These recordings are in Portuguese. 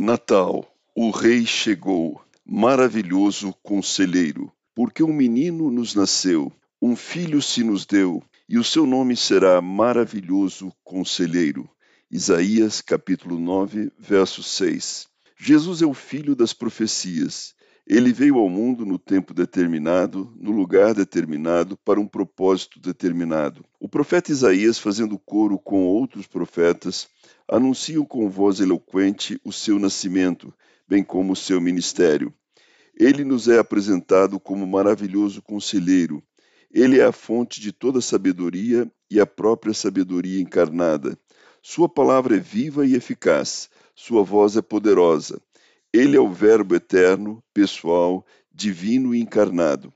Natal, o Rei chegou, maravilhoso conselheiro, porque um menino nos nasceu, um filho se nos deu, e o seu nome será maravilhoso conselheiro. Isaías capítulo 9, verso 6. Jesus é o filho das profecias. Ele veio ao mundo no tempo determinado, no lugar determinado, para um propósito determinado. O profeta Isaías, fazendo coro com outros profetas, anunciam com voz eloquente o seu nascimento, bem como o seu ministério. Ele nos é apresentado como maravilhoso conselheiro. Ele é a fonte de toda sabedoria e a própria sabedoria encarnada. Sua palavra é viva e eficaz, sua voz é poderosa. Ele é o Verbo eterno, pessoal, divino e encarnado.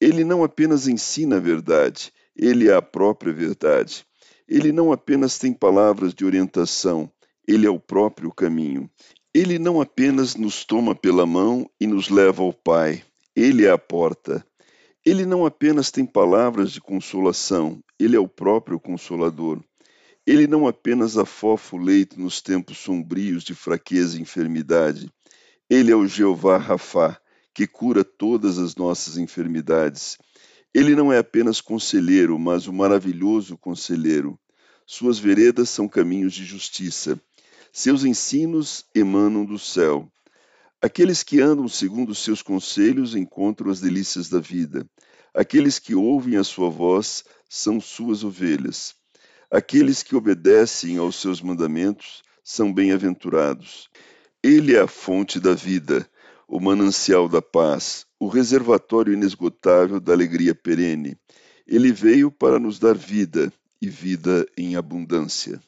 Ele não apenas ensina a verdade, ele é a própria verdade. Ele não apenas tem palavras de orientação, ele é o próprio caminho. Ele não apenas nos toma pela mão e nos leva ao Pai, ele é a porta. Ele não apenas tem palavras de consolação, ele é o próprio consolador. Ele não apenas afofa o leito nos tempos sombrios de fraqueza e enfermidade, ele é o Jeová Rafá, que cura todas as nossas enfermidades. Ele não é apenas conselheiro, mas o maravilhoso conselheiro. Suas veredas são caminhos de justiça. Seus ensinos emanam do céu. Aqueles que andam segundo os seus conselhos encontram as delícias da vida. Aqueles que ouvem a sua voz são suas ovelhas. Aqueles que obedecem aos seus mandamentos são bem-aventurados. Ele é a fonte da vida, o manancial da paz, o reservatório inesgotável da alegria perene. Ele veio para nos dar vida e vida em abundância.